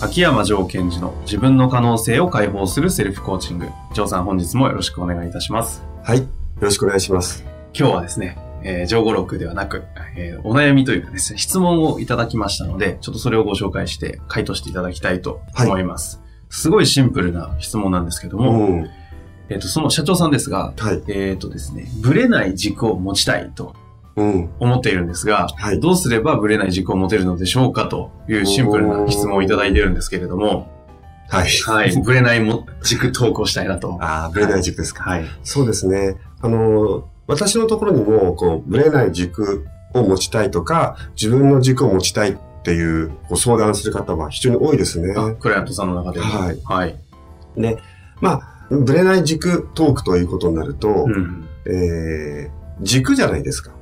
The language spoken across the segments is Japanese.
秋山城賢治の自分の可能性を解放するセルフコーチング。城さん本日もよろしくお願いいたします。はい。よろしくお願いします。今日はですね、えー、上語録ではなく、えーお悩みというかですね、質問をいただきましたので、ちょっとそれをご紹介して回答していただきたいと思います。すごいシンプルな質問なんですけどうも、ん。えっ、と、その社長さんですが、はい。えっ、とですね、ブレない軸を持ちたいとうん。思っているんですが、はいどうすればブレない軸を持てるのでしょうかというシンプルな質問をいただいているんですけれども、はい。はい、ブレないも軸投稿したいなと。ああ、ブレない軸ですか。はい。そうですね。あの、私のところにも、こう、ブレない軸を持ちたいとか、自分の軸を持ちたいっていうご相談する方は非常に多いですね。あ、クライアントさんの中でも。はい。はい。で、まあ、ブレない軸トークということになると、うん。えー、軸じゃないですか。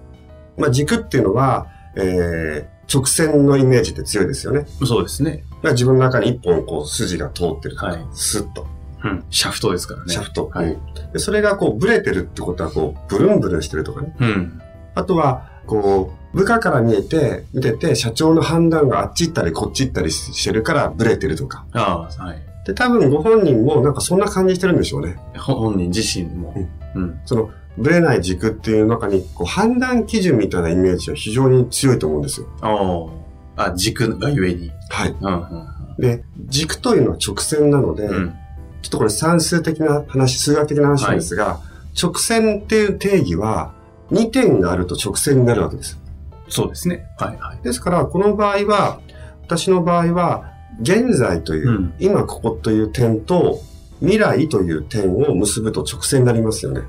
まあ、軸っていうのは、えー、直線のイメージって強いですよね。そうですね。まあ自分の中に一本こう筋が通ってるとか、はいスッと。うん。シャフトですからね。シャフト。はいうんでそれがこう、ブレてるってことは、こう、ブルンブルンしてるとかね。うん。あとは、こう、部下から見えて、見てて、社長の判断があっち行ったりこっち行ったりしてるから、ブレてるとか。ああ、はい。で、多分ご本人もなんかそんな感じしてるんでしょうね。ほ本人自身も。うん。その、ブレない軸っていう中に、こう、判断基準みたいなイメージは非常に強いと思うんですよ。ああ。あ、軸がゆえに。はい。うん。うんで、軸というのは直線なので、うん。ちょっとこれ算数的な話、数学的な話なんですが、直線っていう定義は、2点があると直線になるわけです。そうですね。はい。はい。ですから、この場合は、私の場合は、現在という、うん今ここという点と、未来という点を結ぶと直線になりますよね。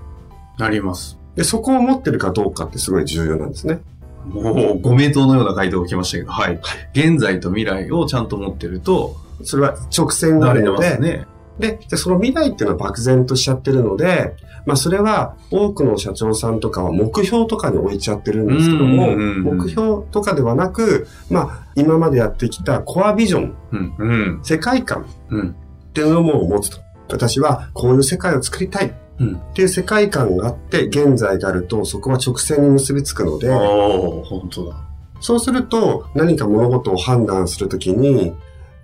なります。で、そこを持ってるかどうかってすごい重要なんですね。もう、ご名答のような回答が来ましたけど、はい。現在と未来をちゃんと持ってると、それは直線になので、ね。で、でその未来っていうのは漠然としちゃってるので、まあそれは多くの社長さんとかは目標とかに置いちゃってるんですけども、目標とかではなく、まあ今までやってきたコアビジョン、うん。うん。世界観うん。っていうのも持つと。私はこういう世界を作りたいっうん。ていう世界観があって、現在があるとそこは直線に結びつくので、本当だ。そうすると何か物事を判断するときに、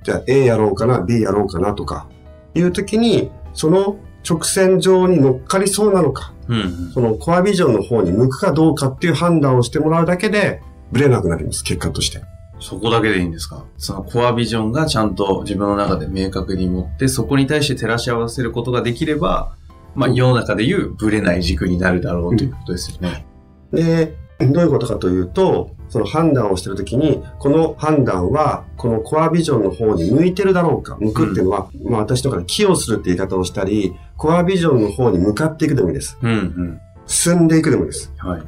じゃあ A やろうかな、B やろうかなとか、いうときに、その直線上に乗っかりそうなのか、うん。そのコアビジョンの方に向くかどうかっていう判断をしてもらうだけで、ブレなくなります、結果として。そこだけでいいんですか？そのコアビジョンがちゃんと自分の中で明確に持って、そこに対して照らし合わせることができれば、まあ、世の中でいうブレない軸になるだろうということですよね。で、どういうことかというと、その判断をしているときに、この判断は、このコアビジョンの方に向いてるだろうか。向くっていうのは、まあ私とかで寄与するって言い方をしたり、コアビジョンの方に向かっていくでもいいです。うん、うん。進んでいくでもいいです。はい。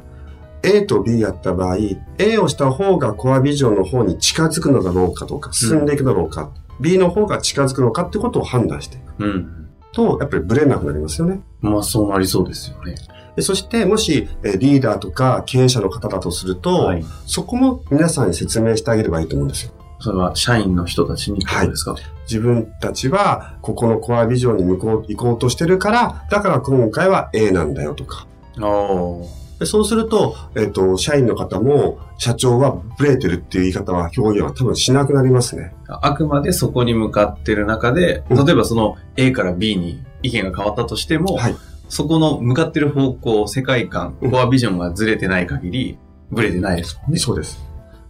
A と B やった場合、A をした方がコアビジョンの方に近づくのだろうかとか、進んでいくだろうか、B の方が近づくのかってことを判断していくうん。と、やっぱりブレなくなりますよね。まあ、そうなりそうですよね。でそして、もし、えーリーダーとか経営者の方だとすると、はい。そこも皆さんに説明してあげればいいと思うんですよ。それは社員の人たちにってことですか、自分たちは、ここのコアビジョンに向こう、行こうとしてるから、だから今回は A なんだよとか。おーでそうすると、えっ、と、社員の方も、社長はブレてるっていう言い方は、表現は多分しなくなりますね。あくまでそこに向かってる中で、うん例えばその A から B に意見が変わったとしても、はいそこの向かってる方向、世界観、うんコアビジョンがずれてない限り、ブレてないですもんね。そうです。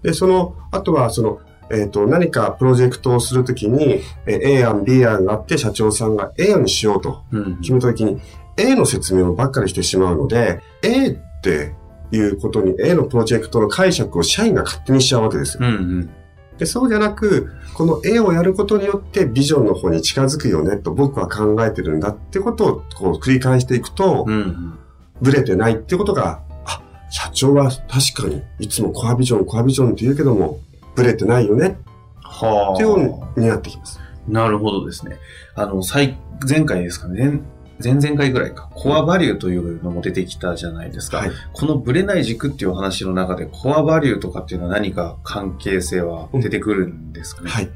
で、その、あとは、その、えっ、と、何かプロジェクトをするときに、えー A 案、B 案があって、社長さんが A 案にしようとうん。決めたときに、A の説明をばっかりしてしまうので、A っていうことに、A のプロジェクトの解釈を社員が勝手にしちゃうわけですよ。うんうん。でそうじゃなく、この絵をやることによってビジョンの方に近づくよねと僕は考えてるんだってことをこう繰り返していくと、うんうん。ブレてないってことが、あ、社長は確かにいつもコアビジョン、コアビジョンって言うけども、ブレてないよねはっていうようになってきます。なるほどですね。あの、最、前回ですかね。前前々回ぐらいか。コアバリューというのも出てきたじゃないですか。はい。このブレない軸っていうお話の中で、コアバリューとかっていうのは何か関係性は出てくるんですかね？はい。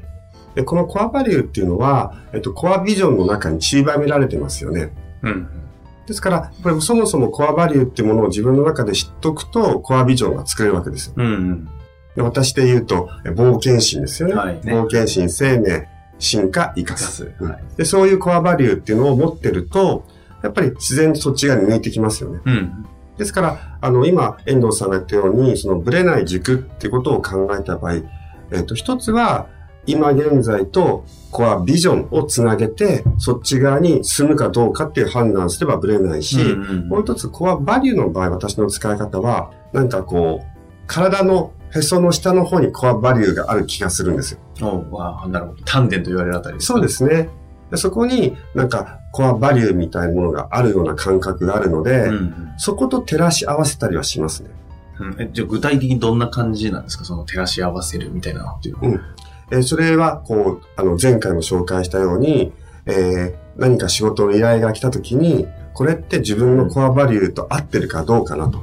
で、このコアバリューっていうのは、えっと、コアビジョンの中に散りばめられてますよね。うん。ですから、やっぱりそもそもコアバリューっていうものを自分の中で知っとくと、コアビジョンが作れるわけですよ。うんうん。で私で言うと、え冒険心ですよね。はいね冒険心、生命、進化、生かガす。で、そういうコアバリューっていうのを持ってると、やっぱり自然とそっち側に向いてきますよね。うん。ですから、あの、今、遠藤さんが言ったように、そのブレない軸っていうことを考えた場合、えっ、と、一つは、今現在とコアビジョンをつなげて、そっち側に進むかどうかっていう判断すればブレないし、うんうんもう一つ、コアバリューの場合、私の使い方は、なんかこう、体のへその下の方にコアバリューがある気がするんですよ。おあなるほど。丹田と言われるあたりですかそうで。すね。でそこになんかコアバリューみたいなものがあるような感覚があるので、うんうんそこと照らし合わせたりはしますね。うんえじゃあ具体的にどんな感じなんですか？その照らし合わせるみたいなのっていうのは。えーそれは、こう、あの、前回も紹介したように、えー何か仕事の依頼が来た時に、これって自分のコアバリューと合ってるかどうかなと。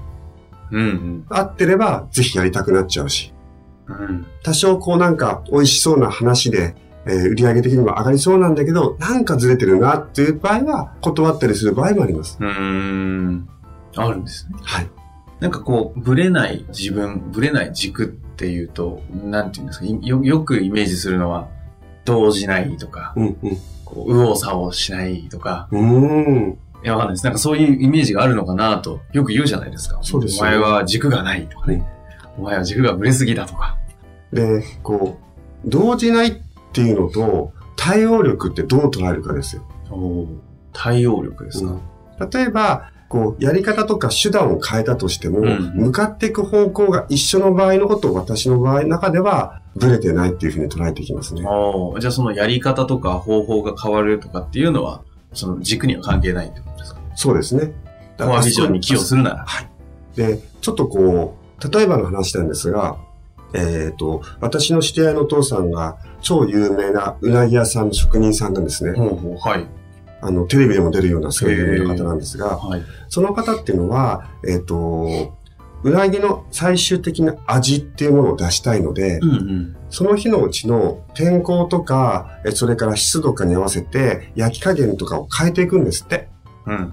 うんうん。合ってれば、ぜひやりたくなっちゃうし。うん。多少こうなんか美味しそうな話で、えー売上的にも上がりそうなんだけど、なんかずれてるなっていう場合は、断ったりする場合もあります。うーん。あるんですね。はい。なんかこう、ブレない自分、ブレない軸っていうと、なんていうんですか、いよよくイメージするのは、動じないとか、うん、こう、右往左往しないとか、うん。いや、わかんないです。なんかそういうイメージがあるのかなと、よく言うじゃないですか。そうですお前は軸がないとかね。お前は軸がブレすぎだとか。で、こう、動じないっていうのと、対応力ってどう捉えるかですよ。おー対応力ですか。例えば、こう、やり方とか手段を変えたとしても、うん向かっていく方向が一緒の場合のことを私の場合の中では、ブレてないっていうふうに捉えていきますね。じゃあそのやり方とか方法が変わるとかっていうのは、その軸には関係ないってことですか？そうですね。だコアビジョンに寄与するなら。で、ちょっとこう、例えばの話なんですが、えっ、と、私の知り合いのお父さんが超有名なうなぎ屋さんの職人さんなんですね。ほうほう、はい。あの、テレビでも出るようなそういう有名な方なんですが、はい。その方っていうのは、えっ、と、うなぎの最終的な味っていうものを出したいので、うんうん。その日のうちの天候とか、えそれから湿度かに合わせて焼き加減とかを変えていくんですって。うんうん。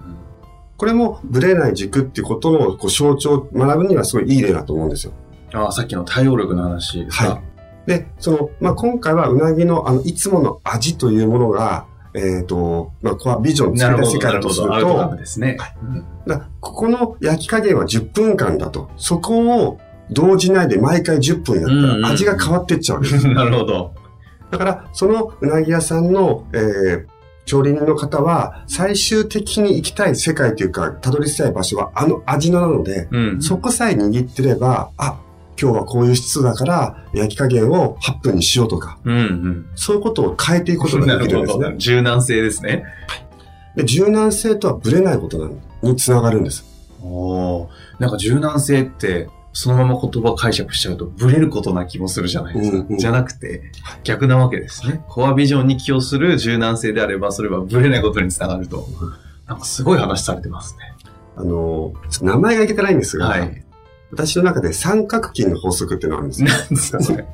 これもブレない軸っていうことのこう象徴を学ぶにはすごいいい例だと思うんですよ。ああ、さっきの対応力の話ですか？はいで、その、まあ、今回はうなぎのあの、いつもの味というものが、えっ、と、まあ、ここはビジョンなるほど、作りたい世界。だとすると、ですね。うんだここの焼き加減は10分間だと。そこを動じないで毎回10分やったうんうんうんら味が変わっていっちゃうわけです。なるほど。だから、そのうなぎ屋さんの、えー、調理人の方は、最終的に行きたい世界というか、たどり着きたい場所はあの味なので、うん。そこさえ握ってれば、あ、今日はこういう湿度だから、焼き加減を8分にしようとか、うんうん。そういうことを変えていくことなができる。んですね。柔軟性ですね。で柔軟性とはブレないことにつながるんです。おーなんか柔軟性って、そのまま言葉解釈しちゃうと、ブレることな気もするじゃないですか。うんうんじゃなくて、逆なわけですね。コアビジョンに寄与する柔軟性であれば、それはブレないことにつながると。なんかすごい話されてますね。あの、名前がいけてないんですが、はい。私の中で三角筋の法則っていうのがあるんですよ。なんですか、それ。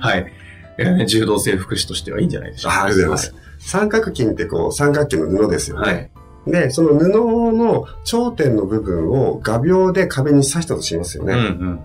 はい。柔道整復師としてはいいんじゃないでしょうか。あありがとうございます。三角筋ってこう、三角形の布ですよね。はい。で、その布の頂点の部分を画鋲で壁に刺したとしますよね。うんうん。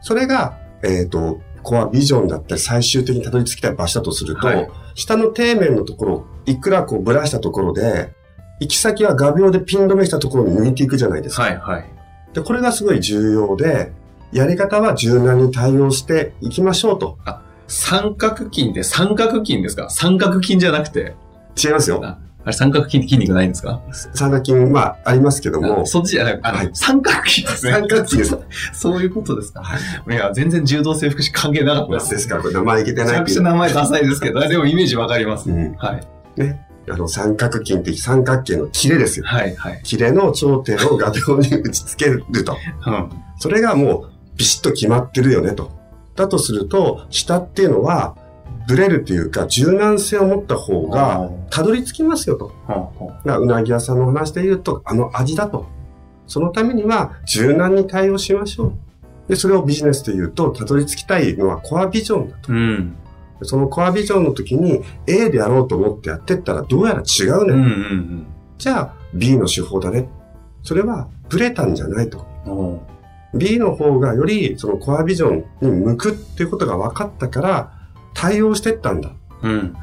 それが、えっ、と、コアビジョンだったり最終的にたどり着きたい場所だとすると、はい下の底面のところ、いくらこうぶらしたところで、行き先は画鋲でピン止めしたところに抜いていくじゃないですか。はいはい。で、これがすごい重要で、やり方は柔軟に対応していきましょうと。三角筋って三角筋ですか？三角筋じゃなくて。違いますよ。ああれ三角筋って筋肉ないんですか？三角筋、まあ、ありますけども、そっちじゃなくあの、はい三角筋ですね。三角筋です。そういうことですか。はい。いや、全然柔道整復師関係なかったです。ですから、これ名前いけてめちゃくないっていう。ちゃ名前ダサいですけど、でもイメージわかります。うん。はい。あの、三角筋って三角形の切れですよ。はい、はい。切れの頂点を画像に打ち付けると。うん。それがもうビシッと決まってるよねと。だとすると、下っていうのは、ブレるっていうか、柔軟性を持った方が、たどり着きますよと。ほううなぎ屋さんの話で言うと、あの味だと。そのためには、柔軟に対応しましょう。で、それをビジネスで言うと、たどり着きたいのはコアビジョンだと。うん。そのコアビジョンの時に A でやろうと思ってやってったらどうやら違うね。うんうんじゃあ B の手法だね。それはブレたんじゃないと。B の方がよりそのコアビジョンに向くっていうことが分かったから対応してったんだっうん。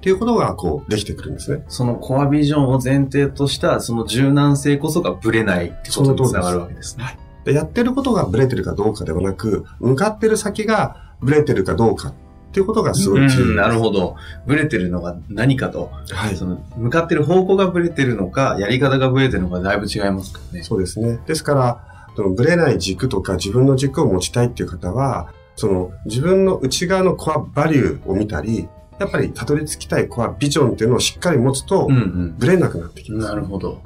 ていうことがこうできてくるんですね。そのコアビジョンを前提とした、その柔軟性こそがブレないってことにつながるわけですね。でやってることがブレてるかどうかではなく、向かってる先がブレてるかどうかっていうことがすごい重要うん、なるほど。ブレてるのが何かと、はい。その向かってる方向がブレてるのか、やり方がブレてるのかだいぶ違いますからね。そうですね。ですから、そのブレない軸とか自分の軸を持ちたいっていう方は、その自分の内側のコアバリューを見たり、やっぱりたどり着きたいコアビジョンっていうのをしっかり持つとう、んブレなくなってきうん。ます。なるほど。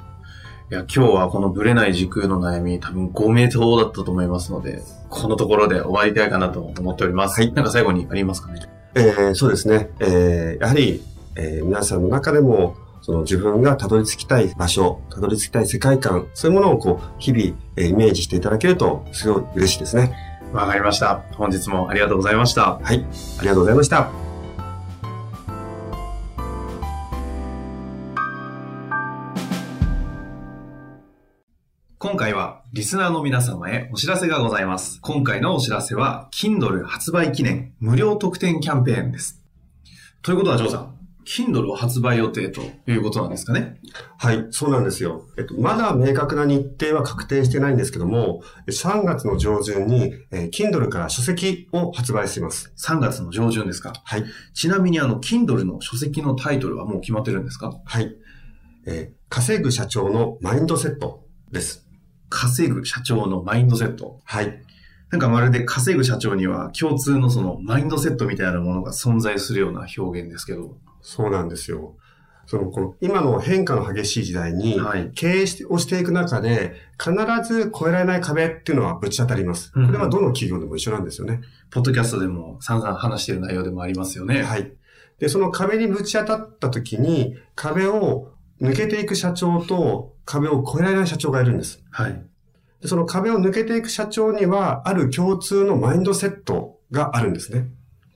いや、今日はこのブレない軸の悩み、多分5名答だったと思いますので、このところで終わりたいかなと思っております。はいなんか最後にありますかね？えーそうですね。えーやはり、えー皆さんの中でも、その自分がたどり着きたい場所、たどり着きたい世界観、そういうものをこう、日々、えーイメージしていただけると、すごい嬉しいですね。わかりました。本日もありがとうございました。はい。ありがとうございました。今回はリスナーの皆様へお知らせがございます。今回のお知らせは Kindle 発売記念無料特典キャンペーンです。ということは、ジョーさん、Kindle を発売予定ということなんですかね？はい、そうなんですよ。えっと、まだ明確な日程は確定してないんですけども、3月の上旬に、えー Kindle から書籍を発売します。?3 月の上旬ですか？はい。ちなみにあの、Kindle の書籍のタイトルはもう決まってるんですか？はい。えー稼ぐ社長のマインドセットです。稼ぐ社長のマインドセット。はい。なんかまるで稼ぐ社長には共通のそのマインドセットみたいなものが存在するような表現ですけど。そうなんですよ。その、この、今の変化の激しい時代に、はい。経営してをしていく中で、必ず越えられない壁っていうのはぶち当たります。こうんれはどの企業でも一緒なんですよね。ポッドキャストでも散々話している内容でもありますよね。はい。で、その壁にぶち当たった時に、壁を抜けていく社長と、壁を越えられない社長がいるんです。はい。でその壁を抜けていく社長には、ある共通のマインドセットがあるんですね。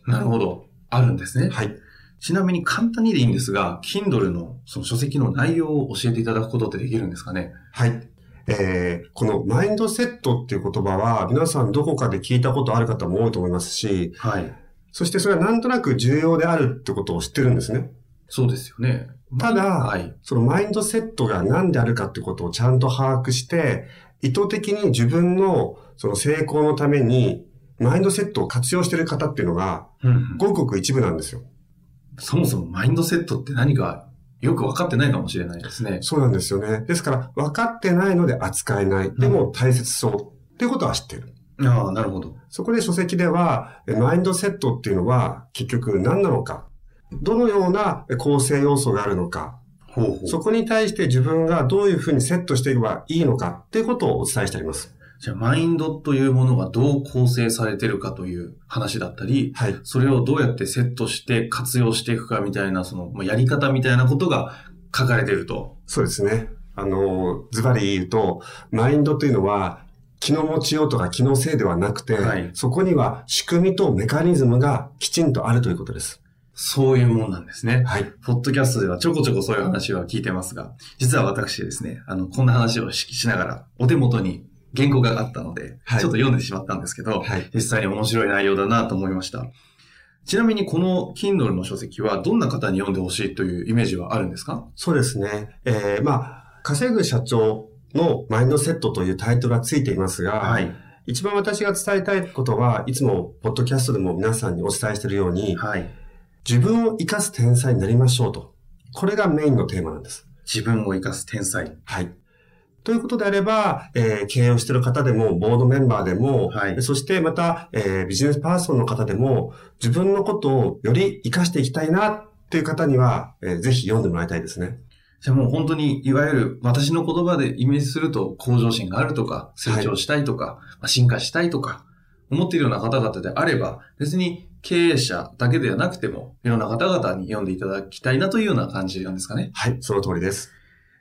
なるほど。あるんですね。はい。ちなみに簡単にでいいんですが、Kindle のその書籍の内容を教えていただくことってできるんですかね？はい。えー、このマインドセットっていう言葉は、皆さんどこかで聞いたことある方も多いと思いますし、はい。そしてそれはなんとなく重要であるってことを知ってるんですね。そうですよね。ただはい。そのマインドセットが何であるかってことをちゃんと把握して、意図的に自分のその成功のために、マインドセットを活用している方っていうのが、うんうんごくごく一部なんですよ。そもそもマインドセットって何かよく分かってないかもしれないですね。そうなんですよね。ですから、分かってないので扱えない。でも大切そう。っていうことは知ってる。ああ、なるほど。そこで書籍では、えマインドセットっていうのは結局何なのか。どのような構成要素があるのか。ほうほう。そこに対して自分がどういうふうにセットしていけばいいのかっていうことをお伝えしてあります。じゃあ、マインドというものがどう構成されてるかという話だったり、はい。それをどうやってセットして活用していくかみたいな、その、まあやり方みたいなことが書かれてると。そうですね。あの、ズバリ言うと、マインドというのは、気の持ちようとか気のせいではなくて、はいそこには仕組みとメカニズムがきちんとあるということです。そういうもんなんですね。はい。ポッドキャストではちょこちょこそういう話は聞いてますが、実は私ですね、あの、こんな話をししながら、お手元に原稿があったので、はいちょっと読んでしまったんですけど、はい。実際に面白い内容だなと思いました。ちなみにこの Kindle の書籍はどんな方に読んでほしいというイメージはあるんですか？そうですね。えー、まあ、稼ぐ社長のマインドセットというタイトルがついていますが、はい。一番私が伝えたいことは、いつも、ポッドキャストでも皆さんにお伝えしているように、はい。自分を生かす天才になりましょうと。これがメインのテーマなんです。自分を生かす天才。はい。ということであれば、えー経営をしている方でも、ボードメンバーでも、はいそしてまた、えービジネスパーソンの方でも、自分のことをより活かしていきたいなっていう方には、えーぜひ読んでもらいたいですね。じゃあもう本当に、いわゆる私の言葉でイメージすると、向上心があるとか、成長したいとか、まあ進化したいとか、思っているような方々であれば、別に経営者だけではなくても、いろんな方々に読んでいただきたいなというような感じなんですかね。はい、その通りです。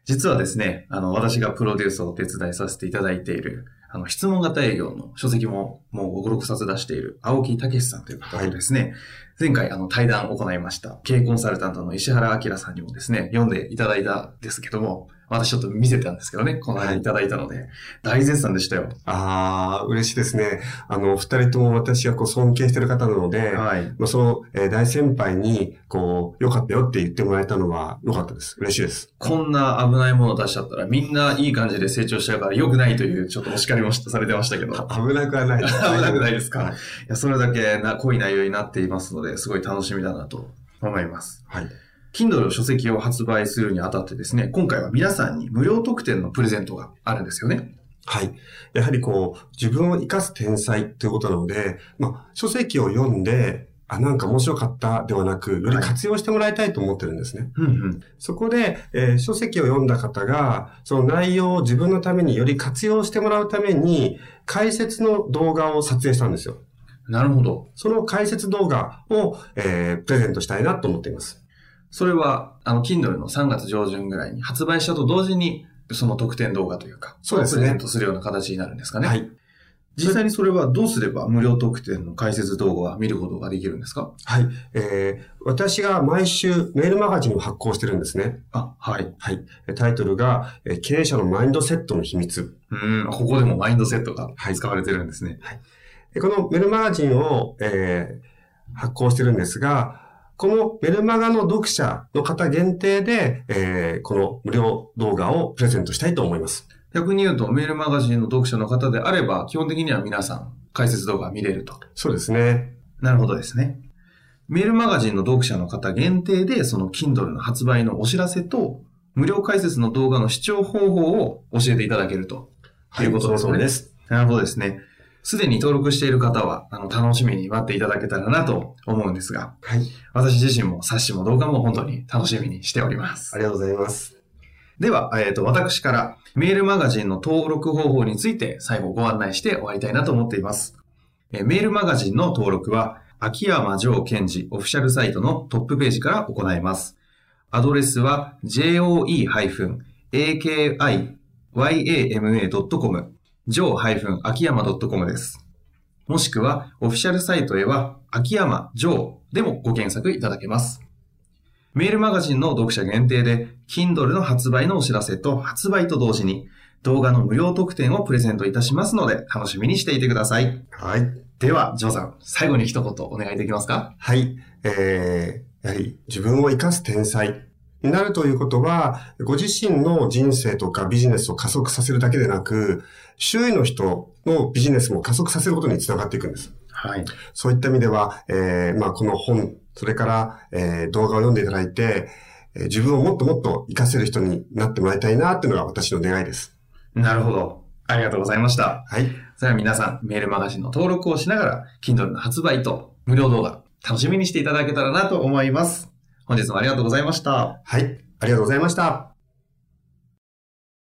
実はですね、あの、私がプロデュースをお手伝いさせていただいている、あの、質問型営業の書籍ももう5、6冊出している青木武さんという方とですね、前回あの対談を行いました、経営コンサルタントの石原明さんにもですね、読んでいただいたんですけども、私ちょっと見せたんですけどね、この間いただいたので、大絶賛でしたよ。あー、嬉しいですね。あの、二人とも私がこう尊敬している方なので、はい。まあ、その、えー大先輩に、こう、良かったよって言ってもらえたのは良かったです。嬉しいです。こんな危ないものを出しちゃったら、みんないい感じで成長しちゃうから良くないという、ちょっとお叱りもされてましたけど。危なくはないです。危なくないですか？はい。いや、それだけな濃い内容になっていますので、すごい楽しみだなと思います。はい。Kindle 書籍を発売するにあたってですね、今回は皆さんに無料特典のプレゼントがあるんですよね。はい。やはりこう、自分を生かす天才ということなので、まあ、書籍を読んで、あ、なんか面白かったではなく、より活用してもらいたいと思ってるんですね。うんうん。そこで、えー書籍を読んだ方が、その内容を自分のためにより活用してもらうために、解説の動画を撮影したんですよ。なるほど。その解説動画を、えープレゼントしたいなと思っています。それは、あの、Kindle の3月上旬ぐらいに発売したと同時に、その特典動画というか、そうですねプレゼントするような形になるんですかね。はい。実際にそれはどうすれば無料特典の解説動画は見ることができるんですか？はい。えー私が毎週メールマガジンを発行してるんですね。あ、はい。はい。タイトルが、えー経営者のマインドセットの秘密。うん、ここでもマインドセットがはい使われてるんですね。でこのメルマガジンを、えー発行してるんですが、このメルマガの読者の方限定で、えーこの無料動画をプレゼントしたいと思います。逆に言うと、メールマガジンの読者の方であれば、基本的には皆さん解説動画見れると。そうですね。なるほどですね。メールマガジンの読者の方限定で、その Kindle の発売のお知らせと、無料解説の動画の視聴方法を教えていただけると。はい。ということですねその通りです。なるほどですね。すでに登録している方は、あの、楽しみに待っていただけたらなと思うんですが、はい。私自身も冊子も動画も本当に楽しみにしておりますあ。りがとうございます。では、えっ、と、私からメールマガジンの登録方法について最後ご案内して終わりたいなと思っています。えーメールマガジンの登録は、秋山城賢治オフィシャルサイトのトップページから行えます。アドレスは joe-akiyama.com、joe-akiyama.com です。もしくは、オフィシャルサイトへは、秋山城でもご検索いただけます。メールマガジンの読者限定で、Kindle の発売のお知らせと発売と同時に、動画の無料特典をプレゼントいたしますので、楽しみにしていてください。はい。では、ジョーさん、最後に一言お願いできますか？はい。えー、やはり自分を生かす天才になるということは、ご自身の人生とかビジネスを加速させるだけでなく、周囲の人のビジネスも加速させることにつながっていくんです。はい。そういった意味では、えー、まあこの本、それから、えー、動画を読んでいただいて、えー自分をもっともっと活かせる人になってもらいたいなっていうのが私の願いです。なるほど。ありがとうございました。はい。それでは皆さん、メールマガジンの登録をしながら、Kindle の発売と無料動画、楽しみにしていただけたらなと思います。本日もありがとうございました。はい。ありがとうございました。